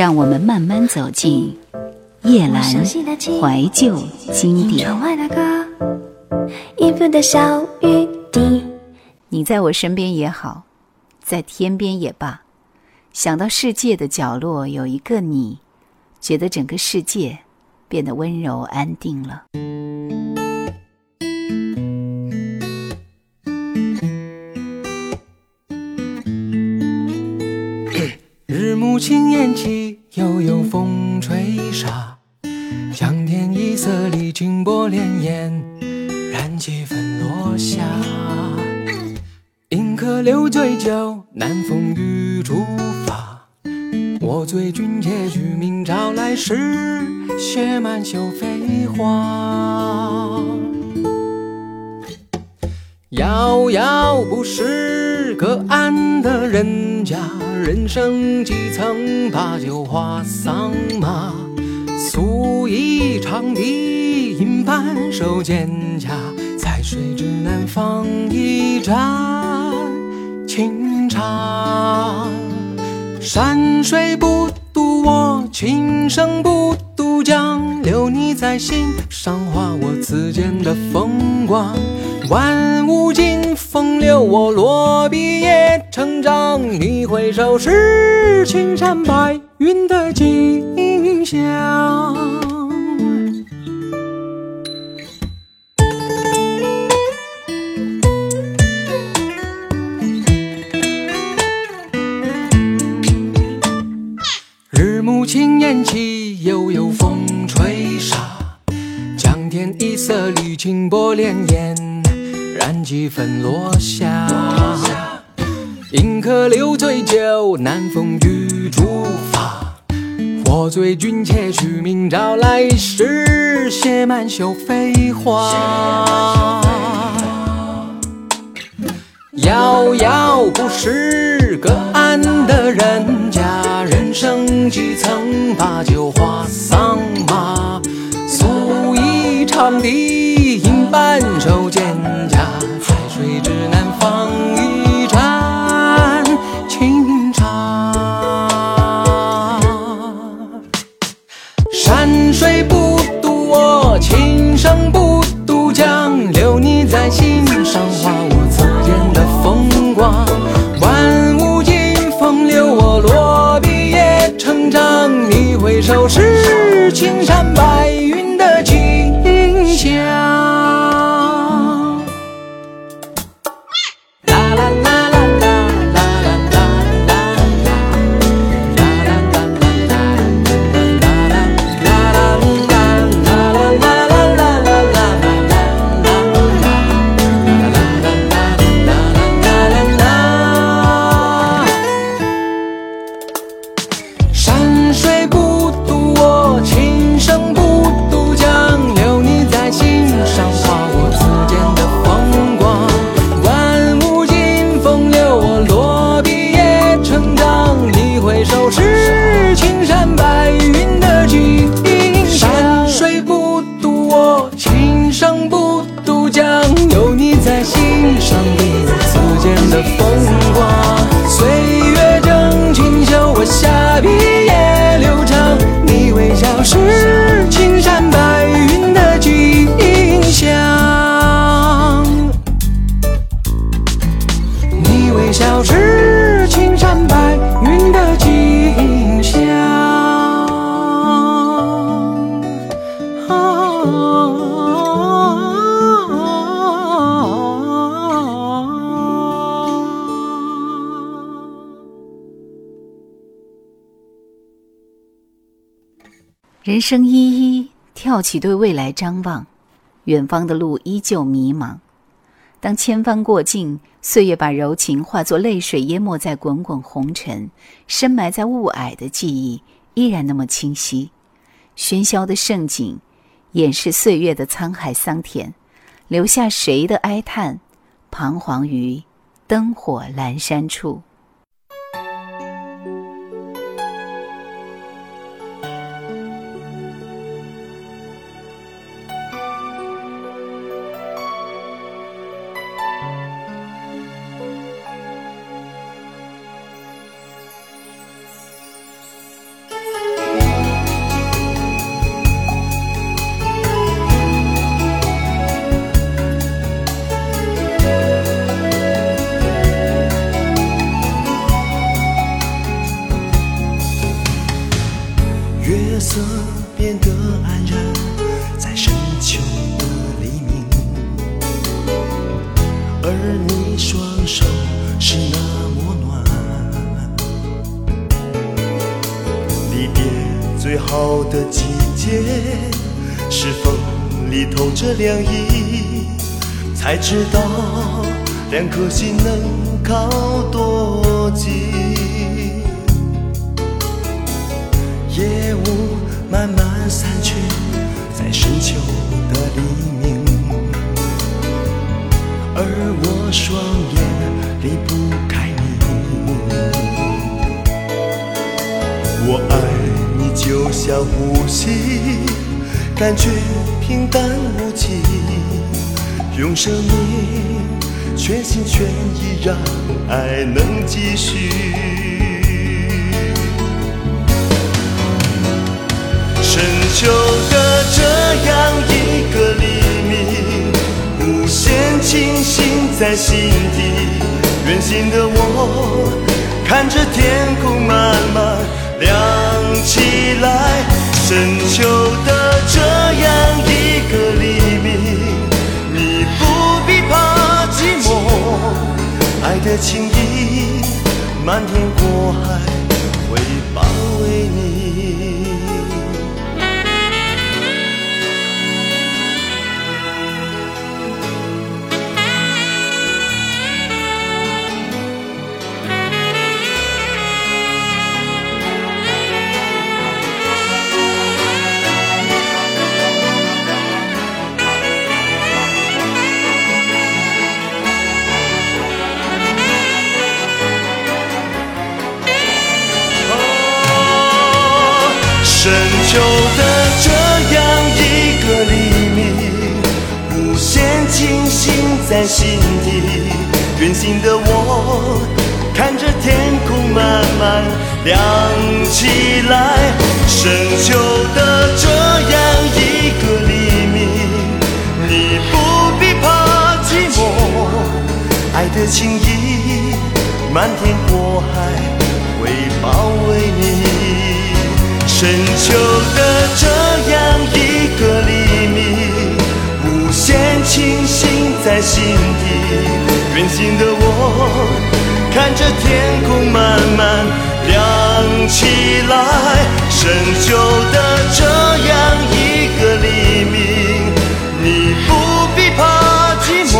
让我们慢慢走进夜阑怀旧经典。你在我身边也好，在天边也罢，想到世界的角落有一个你，觉得整个世界变得温柔安定了。轻烟起，悠悠风吹沙，江天一色里，清波潋滟，染几分落霞。饮客留醉酒，南风雨竹发。我醉君且去，明朝来时，雪满袖飞花。遥遥不识隔岸的人家，人生几曾把酒话桑麻。素衣长笛，银盘手蒹葭，在水之南方一盏清茶。山水不渡我，琴声不渡江，留你在心上，画我此间的风光。万物尽风流，我落笔也成章。你回首是青山白云的景象。日暮轻烟起，悠悠风吹沙。江天一色里，清波潋滟。染几分落霞，饮客留醉酒，南风雨初发。我醉君且去，明朝来时，写满袖飞花。遥遥不识隔岸的人家，人生几曾把酒话桑麻。素衣长笛，银盘手蒹葭。水之南人生一一跳起，对未来张望，远方的路依旧迷茫。当千帆过尽，岁月把柔情化作泪水，淹没在滚滚红尘，深埋在雾霭的记忆依然那么清晰。喧嚣的盛景，掩饰岁月的沧海桑田，留下谁的哀叹？彷徨于灯火阑珊处。靠多近。夜雾慢慢散去，在深秋的黎明，而我双眼离不开你。我爱你就像呼吸，感觉平淡无奇，用生命全心全意让爱能继续。深秋的这样一个黎明，无限清醒在心底。远行的我，看着天空慢慢亮起来。深秋的的情意漫天过海心底。远行的我，看着天空慢慢亮起来。深秋的这样一个黎明，你不必怕寂寞，爱的情意漫天过海会包围你。深秋的这清醒在心底。远行的我，看着天空慢慢亮起来。深秋的这样一个黎明，你不必怕寂寞，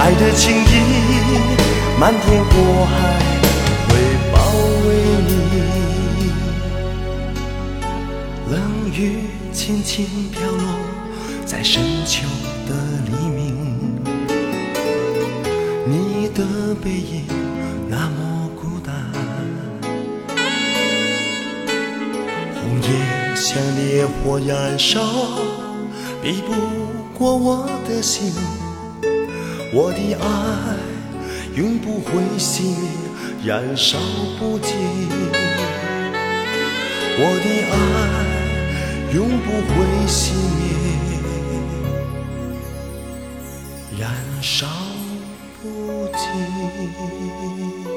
爱的情意漫天过海会包围你。冷雨轻轻飘落在深秋的背影那么孤单，红叶像烈火燃烧，比不过我的心，我的爱永不会熄灭，燃烧不尽。我的爱永不会熄灭，燃烧不尽。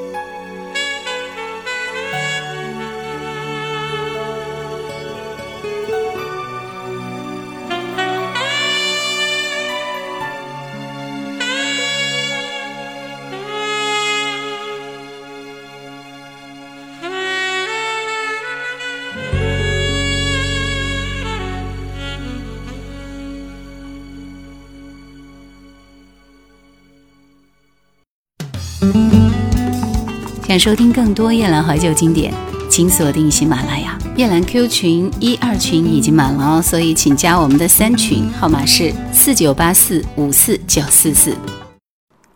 想收听更多夜兰怀旧经典，请锁定喜马拉雅。夜兰 Q 群一二群已经满了哦，所以请加我们的三群，号码是四九八四五四九四四。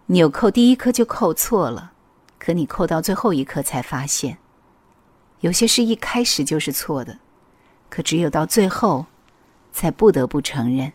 纽扣第一颗就扣错了，可你扣到最后一颗才发现，有些事一开始就是错的，可只有到最后，才不得不承认。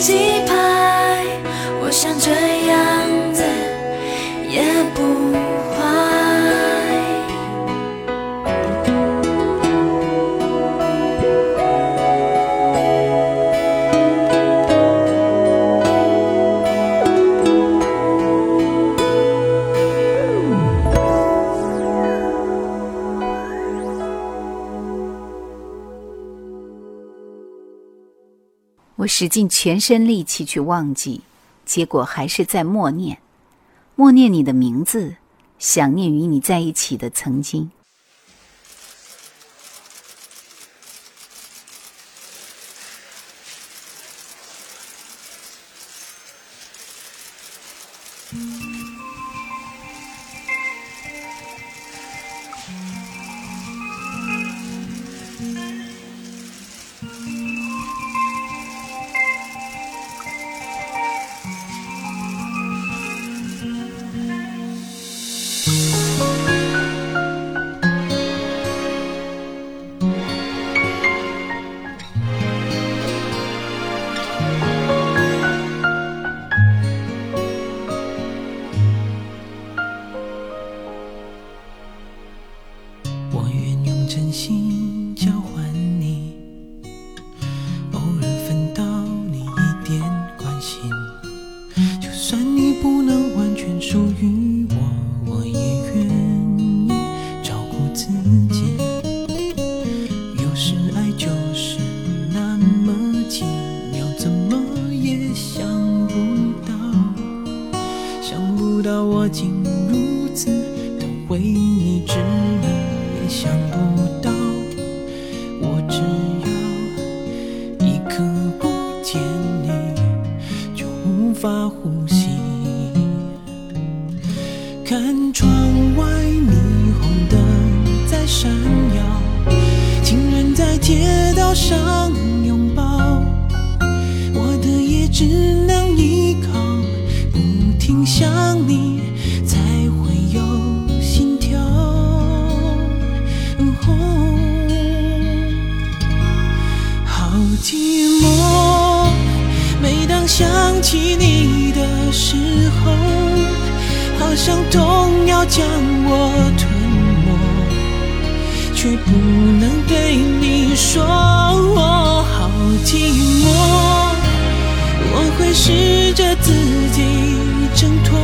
teach 我使尽全身力气去忘记结果还是在默念。默念你的名字想念与你在一起的曾经。将我吞没，却不能对你说我好寂寞。我会试着自己挣脱，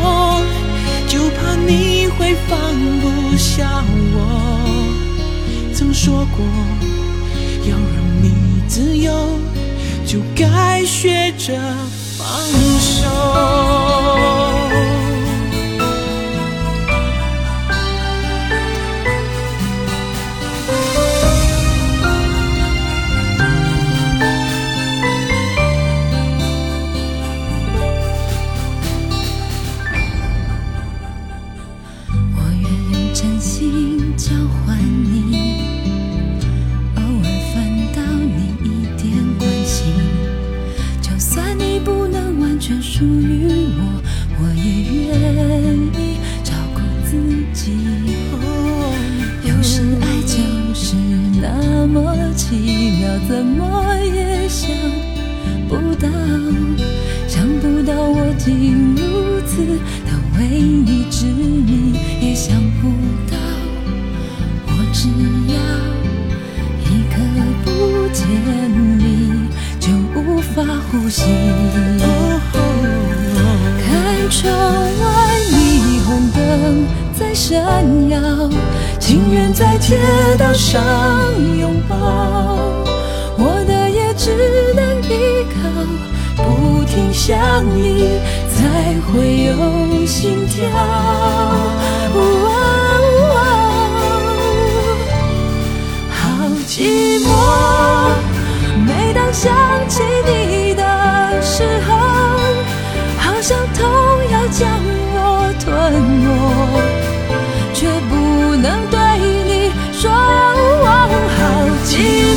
就怕你会放不下我。曾说过，要让你自由，就该学着放奇妙，怎么也想不到，想不到我竟如此的为你执迷，也想不到我只要一刻不见你就无法呼吸。看窗外霓虹灯在闪耀，情愿在街道上拥抱，我的也只能依靠，不停想你才会有心跳。好寂寞，每当想起你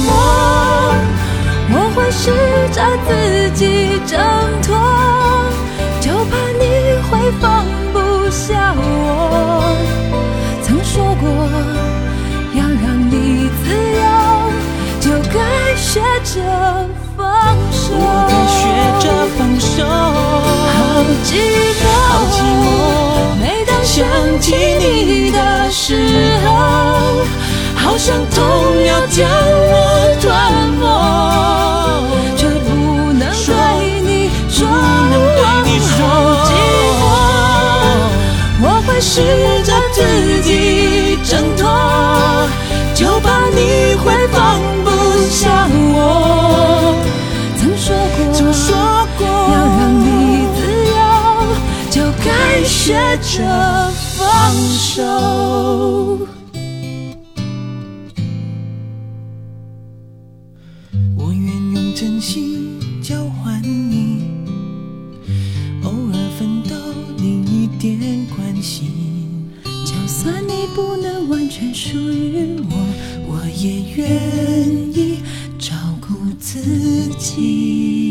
寂寞。我会试着自己挣脱，就怕你会放不下我。曾说过，要让你自由，就该学着放手。我该学着放手。好寂寞，好寂寞每当想起你的时候，好想痛学着放手我愿用真心交换你。偶尔分到另一点关心就算你不能完全属于我我也愿意照顾自己。